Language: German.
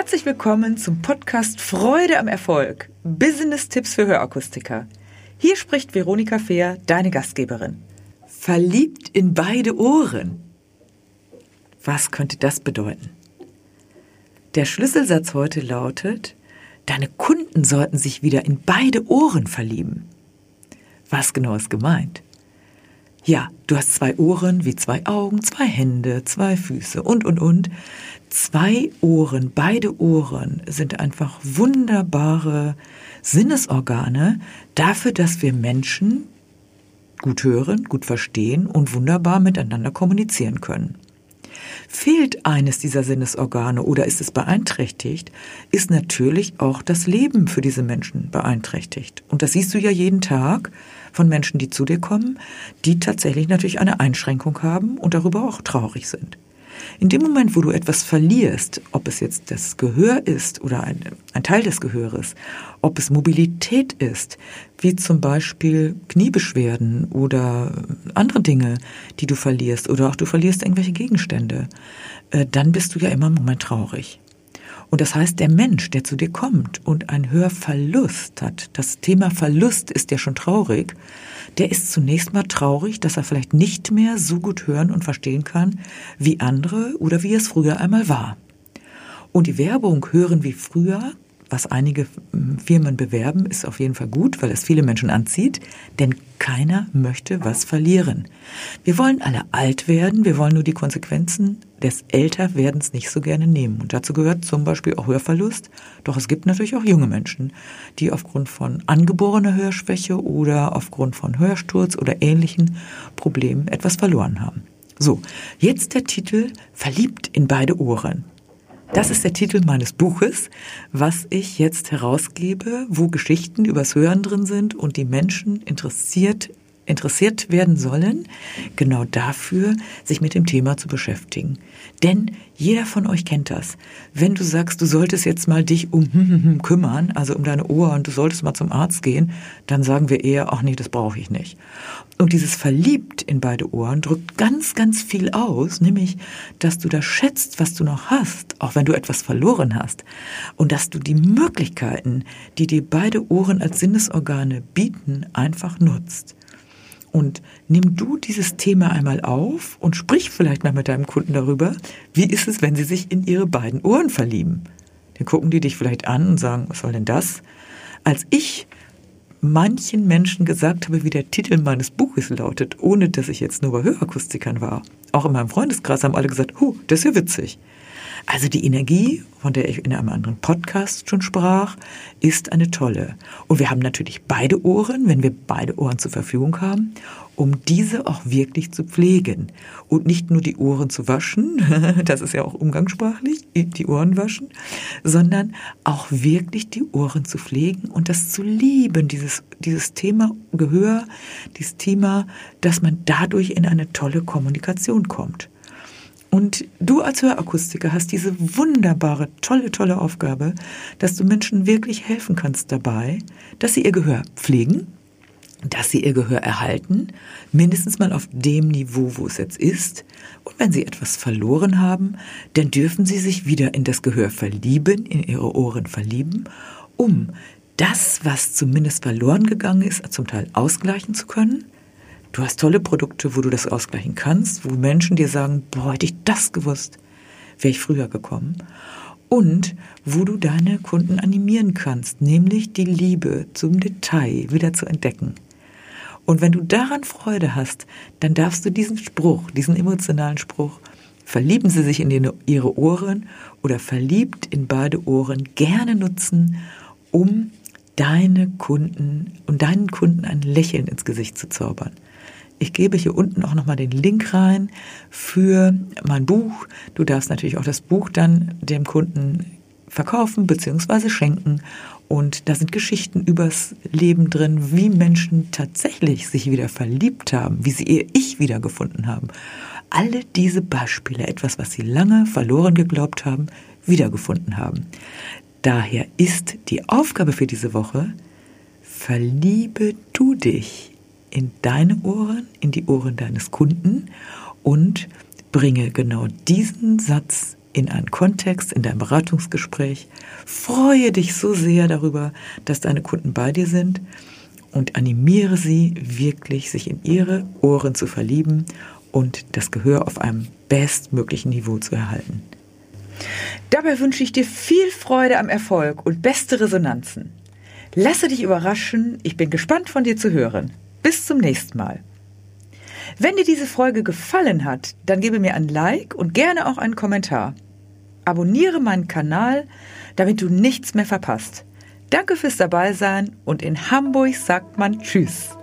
Herzlich willkommen zum Podcast Freude am Erfolg. Business-Tipps für Hörakustiker. Hier spricht Veronika Fehr, deine Gastgeberin. Verliebt in beide Ohren. Was könnte das bedeuten? Der Schlüsselsatz heute lautet, deine Kunden sollten sich wieder in beide Ohren verlieben. Was genau ist gemeint? Ja, du hast zwei Ohren wie zwei Augen, zwei Hände, zwei Füße und, und, und. Zwei Ohren, beide Ohren sind einfach wunderbare Sinnesorgane dafür, dass wir Menschen gut hören, gut verstehen und wunderbar miteinander kommunizieren können. Fehlt eines dieser Sinnesorgane oder ist es beeinträchtigt, ist natürlich auch das Leben für diese Menschen beeinträchtigt. Und das siehst du ja jeden Tag von Menschen, die zu dir kommen, die tatsächlich natürlich eine Einschränkung haben und darüber auch traurig sind. In dem Moment, wo du etwas verlierst, ob es jetzt das Gehör ist oder ein, ein, Teil des Gehöres, ob es Mobilität ist, wie zum Beispiel Kniebeschwerden oder andere Dinge, die du verlierst, oder auch du verlierst irgendwelche Gegenstände, äh, dann bist du ja immer im Moment traurig. Und das heißt, der Mensch, der zu dir kommt und einen Hörverlust hat, das Thema Verlust ist ja schon traurig, der ist zunächst mal traurig, dass er vielleicht nicht mehr so gut hören und verstehen kann wie andere oder wie es früher einmal war. Und die Werbung hören wie früher was einige hm, Firmen bewerben, ist auf jeden Fall gut, weil es viele Menschen anzieht, denn keiner möchte was verlieren. Wir wollen alle alt werden, wir wollen nur die Konsequenzen des Älterwerdens nicht so gerne nehmen. Und dazu gehört zum Beispiel auch Hörverlust. Doch es gibt natürlich auch junge Menschen, die aufgrund von angeborener Hörschwäche oder aufgrund von Hörsturz oder ähnlichen Problemen etwas verloren haben. So, jetzt der Titel Verliebt in beide Ohren. Das ist der Titel meines Buches, was ich jetzt herausgebe, wo Geschichten übers Hören drin sind und die Menschen interessiert interessiert werden sollen, genau dafür, sich mit dem Thema zu beschäftigen. Denn jeder von euch kennt das. Wenn du sagst, du solltest jetzt mal dich um kümmern, also um deine Ohr und du solltest mal zum Arzt gehen, dann sagen wir eher, ach nee, das brauche ich nicht. Und dieses Verliebt in beide Ohren drückt ganz, ganz viel aus, nämlich, dass du das schätzt, was du noch hast, auch wenn du etwas verloren hast. Und dass du die Möglichkeiten, die dir beide Ohren als Sinnesorgane bieten, einfach nutzt. Und nimm du dieses Thema einmal auf und sprich vielleicht mal mit deinem Kunden darüber, wie ist es, wenn sie sich in ihre beiden Ohren verlieben. Dann gucken die dich vielleicht an und sagen, was soll denn das? Als ich manchen Menschen gesagt habe, wie der Titel meines Buches lautet, ohne dass ich jetzt nur bei Hörakustikern war, auch in meinem Freundeskreis haben alle gesagt, huh, das ist ja witzig. Also die Energie, von der ich in einem anderen Podcast schon sprach, ist eine tolle. Und wir haben natürlich beide Ohren, wenn wir beide Ohren zur Verfügung haben, um diese auch wirklich zu pflegen. Und nicht nur die Ohren zu waschen, das ist ja auch umgangssprachlich, die Ohren waschen, sondern auch wirklich die Ohren zu pflegen und das zu lieben, dieses, dieses Thema Gehör, dieses Thema, dass man dadurch in eine tolle Kommunikation kommt. Und du als Hörakustiker hast diese wunderbare, tolle, tolle Aufgabe, dass du Menschen wirklich helfen kannst dabei, dass sie ihr Gehör pflegen, dass sie ihr Gehör erhalten, mindestens mal auf dem Niveau, wo es jetzt ist. Und wenn sie etwas verloren haben, dann dürfen sie sich wieder in das Gehör verlieben, in ihre Ohren verlieben, um das, was zumindest verloren gegangen ist, zum Teil ausgleichen zu können Du hast tolle Produkte, wo du das ausgleichen kannst, wo Menschen dir sagen, boah, hätte ich das gewusst, wäre ich früher gekommen. Und wo du deine Kunden animieren kannst, nämlich die Liebe zum Detail wieder zu entdecken. Und wenn du daran Freude hast, dann darfst du diesen Spruch, diesen emotionalen Spruch, verlieben sie sich in ihre Ohren oder verliebt in beide Ohren gerne nutzen, um deine Kunden und deinen Kunden ein Lächeln ins Gesicht zu zaubern. Ich gebe hier unten auch nochmal den Link rein für mein Buch. Du darfst natürlich auch das Buch dann dem Kunden verkaufen bzw. schenken. Und da sind Geschichten übers Leben drin, wie Menschen tatsächlich sich wieder verliebt haben, wie sie ihr Ich wiedergefunden haben. Alle diese Beispiele, etwas, was sie lange verloren geglaubt haben, wiedergefunden haben. Daher ist die Aufgabe für diese Woche, verliebe du dich in deine Ohren, in die Ohren deines Kunden und bringe genau diesen Satz in einen Kontext, in dein Beratungsgespräch. Freue dich so sehr darüber, dass deine Kunden bei dir sind und animiere sie wirklich, sich in ihre Ohren zu verlieben und das Gehör auf einem bestmöglichen Niveau zu erhalten. Dabei wünsche ich dir viel Freude am Erfolg und beste Resonanzen. Lasse dich überraschen, ich bin gespannt von dir zu hören. Bis zum nächsten Mal. Wenn dir diese Folge gefallen hat, dann gebe mir ein Like und gerne auch einen Kommentar. Abonniere meinen Kanal, damit du nichts mehr verpasst. Danke fürs Dabeisein und in Hamburg sagt man Tschüss.